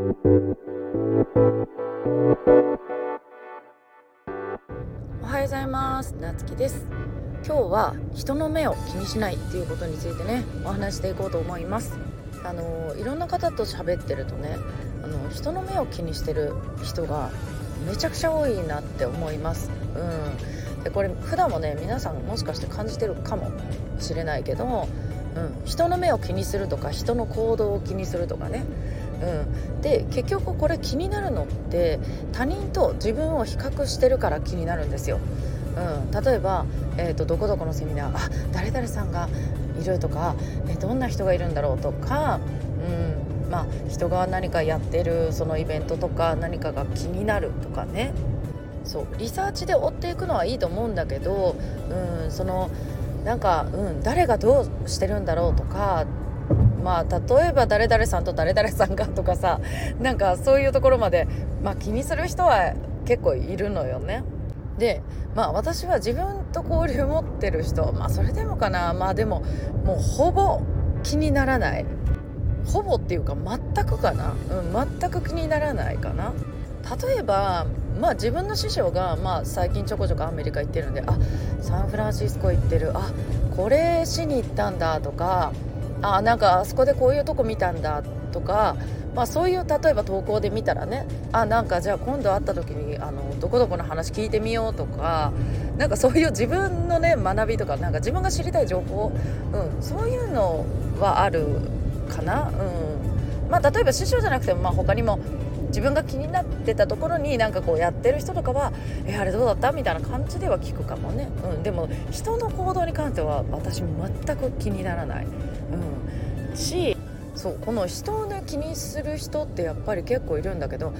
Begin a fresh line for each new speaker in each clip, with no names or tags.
おはようございます。なつきです。今日は人の目を気にしないっていうことについてねお話していこうと思います。あのいろんな方と喋ってるとねあの人の目を気にしてる人がめちゃくちゃ多いなって思います。うん。でこれ普段もね皆さんもしかして感じてるかもしれないけど、うん、人の目を気にするとか人の行動を気にするとかねうん、で結局これ気になるのって他人と自分を比較してるから気になるんですよ。うん、例えば、えーと、どこどこのセミナーあ誰々さんがいるとか、えどんな人がいるんだろうとか、うん。まあ、人が何かやってるそのイベントとか何かが気になるとかね。そう。リサーチで追っていくのはいいと思うんだけど、うん、そのなんか、うん、誰がどうしてるんだろうとかまあ例えば誰々さんと誰々さんがとかさなんかそういうところまで、まあ、気にする人は結構いるのよね。でまあ私は自分と交流持ってる人まあそれでもかな。まあでももうほぼ気にならない。ほぼっていうか全くかな、うん、全く気にならないかな。例えばまあ自分の師匠が、まあ、最近ちょこちょこアメリカ行ってるんであサンフランシスコ行ってる。あこれしに行ったんだとかあなんかあそこでこういうとこ見たんだとか、まあ、そういう例えば投稿で見たらねあなんかじゃあ今度会った時にあのどこどこの話聞いてみようとかなんかそういう自分のね学びとかなんか自分が知りたい情報、うん、そういうのはあるかな、うんまあ、例えば師匠じゃなくても、まあ、他にも自分が気になってたところになんかこうやってる人とかは「えあれどうだった?」みたいな感じでは聞くかもね、うん、でも人の行動に関しては私全く気にならない。しそうこの人をね気にする人ってやっぱり結構いるんだけど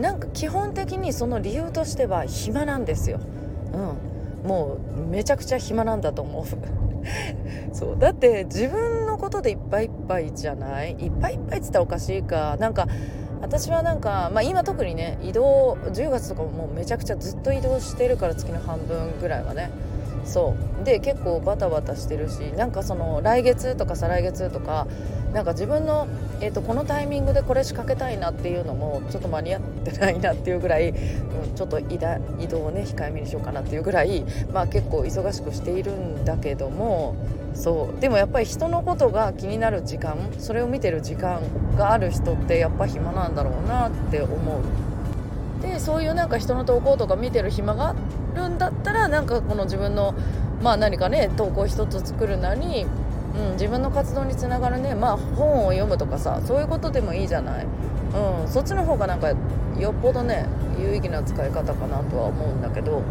なんか基本的にその理由としては暇なんですよ。うん、もうめちゃくちゃ暇なんだと思う。そう。だって自分のことでいっぱいいっぱいじゃない？いっぱいいっぱいっつったらおかしいか。なんか私はなんか、まあ、今特にね移動10月とかももうめちゃくちゃずっと移動してるから月の半分ぐらいはね。そうで結構バタバタしてるしなんかその来月とか再来月とかなんか自分の、えーと、このタイミングでこれ仕掛けたいなっていうのもちょっと間に合ってないなっていうぐらい、うん、ちょっと移動をね控えめにしようかなっていうぐらい、まあ、結構忙しくしているんだけどもそうでもやっぱり人のことが気になる時間それを見てる時間がある人ってやっぱ暇なんだろうなって思う。でそういうなんか人の投稿とか見てる暇があるんだったらなんかこの自分のまあ何かね投稿一つ作るなり、うん、自分の活動につながるねまあ本を読むとかさそういうことでもいいじゃない、うん、そっちの方がなんかよっぽどね有意義な使い方かなとは思うんだけど。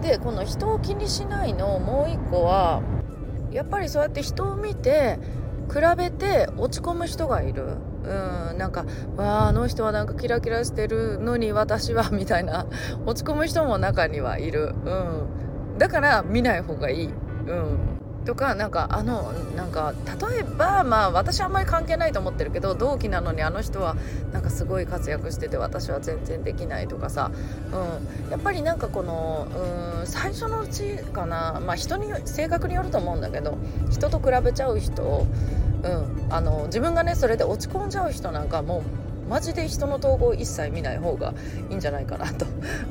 でこの人を気にしないのもう一個はやっぱりそうやって人を見て比べて落ち込む人がいる。うんなんかわああの人はなんかキラキラしてるのに私はみたいな。落ち込む人も中にはいる、うん、だから見ない方がいい、うん、とかなんかあのなんか例えばまあ私はあんまり関係ないと思ってるけど同期なのにあの人はなんかすごい活躍してて私は全然できないとかさ、うん、やっぱりなんかこの、うん、最初のうちかなまあ人に性格によると思うんだけど人と比べちゃう人うん、あの自分がねそれで落ち込んじゃう人なんかもうマジで人の投稿一切見ない方がいいんじゃないかなと、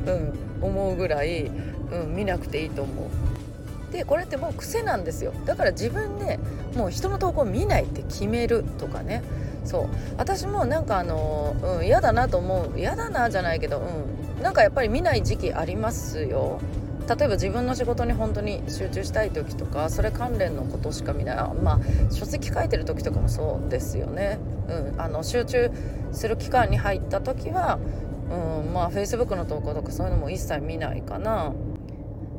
うん、思うぐらい、うん、見なくていいと思う。でこれってもう癖なんですよ。だから自分でもう人の投稿見ないって決めるとかね。そう。私もなんかあの、うん、嫌だなと思う。嫌だなじゃないけど、うん、なんかやっぱり見ない時期ありますよ。例えば自分の仕事に本当に集中したい時とかそれ関連のことしか見ない。まあ書籍書いてる時とかもそうですよね、うん、あの集中する期間に入った時は、うん、まあ Facebook の投稿とかそういうのも一切見ないかな。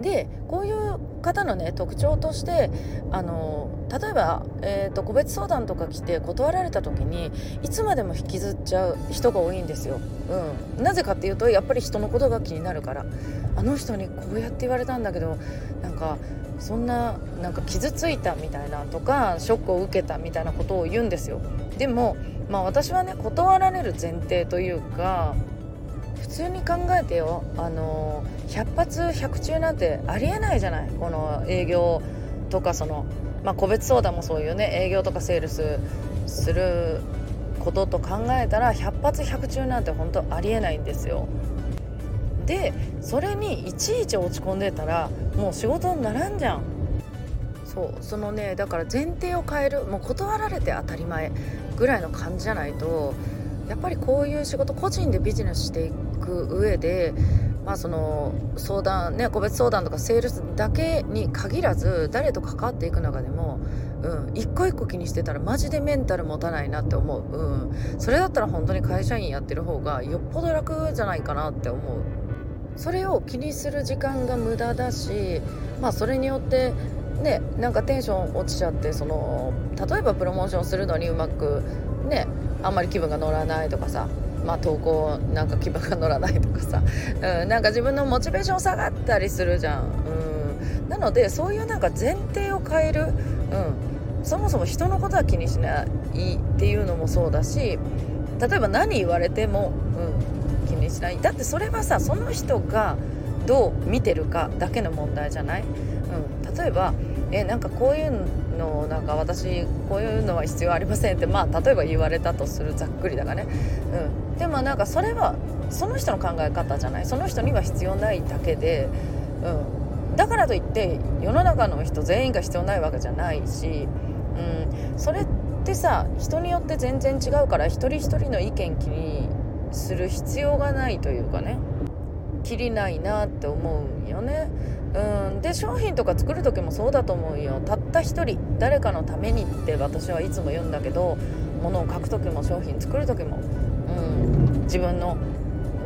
でこういう方のね特徴としてあの例えば、えーと、個別相談とか来て断られた時にいつまでも引きずっちゃう人が多いんですよ。うん、なぜかっていうとやっぱり人のことが気になるからあの人にこうやって言われたんだけどなんかそんななんか傷ついたみたいなとかショックを受けたみたいなことを言うんですよ。でも、まあ、私はね断られる前提というか普通に考えてよあの100発100中なんてありえないじゃないこの営業とかその、まあ、個別相談もそういうね営業とかセールスすることと考えたら100発100中なんて本当ありえないんですよ。でそれにいちいち落ち込んでたらもう仕事にならんじゃん。そうそのねだから前提を変えるもう断られて当たり前ぐらいの感じじゃないとやっぱりこういう仕事個人でビジネスしていくく上でまあその相談ね個別相談とかセールスだけに限らず誰と関わっていく中でも、うん、一個一個気にしてたらマジでメンタル持たないなって思う、うん、それだったら本当に会社員やってる方がよっぽど楽じゃないかなって思う。それを気にする時間が無駄だしまあそれによってねなんかテンション落ちちゃってその例えばプロモーションするのにうまくねあんまり気分が乗らないとかさまあ、投稿なんか気分が乗らないとかさ、うん、なんか自分のモチベーション下がったりするじゃん、うん、なのでそういうなんか前提を変える、うん、そもそも人のことは気にしないっていうのもそうだし例えば何言われても、うん、気にしない。だってそれはさその人がどう見てるかだけの問題じゃない、うん、例えばえなんかこういうのなんか私こういうのは必要ありませんってまあ例えば言われたとするざっくりだがね、うん、でもなんかそれはその人の考え方じゃない。その人には必要ないだけで、うん、だからといって世の中の人全員が必要ないわけじゃないし、うん、それってさ人によって全然違うから一人一人の意見気にする必要がないというかね。きりないなって思うよね。うん、で商品とか作る時もそうだと思うよ。った一人誰かのためにって私はいつも言うんだけど物を書く時も商品作る時も、うん、自分の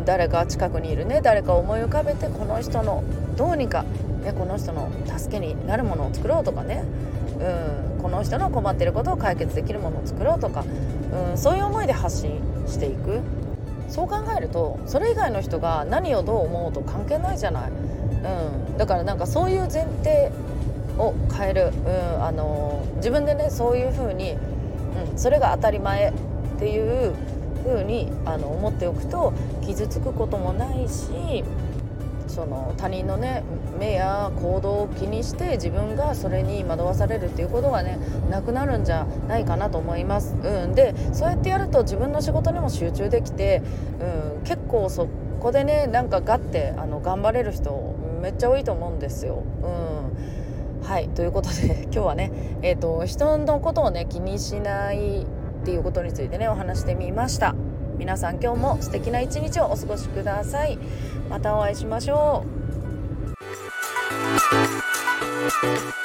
誰か近くにいるね誰かを思い浮かべてこの人のどうにか、ね、この人の助けになるものを作ろうとかね、うん、この人の困ってることを解決できるものを作ろうとか、うん、そういう思いで発信していくそう考えるとそれ以外の人が何をどう思うと関係ないじゃない。うん、だからなんかそういう前提を変える、うん、あの自分でねそういう風に、うん、それが当たり前っていう風にあの思っておくと傷つくこともないしその他人のね目や行動を気にして自分がそれに惑わされるっていうことがねなくなるんじゃないかなと思います。うん、でそうやってやると自分の仕事にも集中できて、うん、結構そこでねなんかガッてあの頑張れる人めっちゃ多いと思うんですよ。うんはいということで 今日はね、えーと、人のことをね気にしないっていうことについてねお話してみました。皆さん今日も素敵な一日をお過ごしください。またお会いしましょう。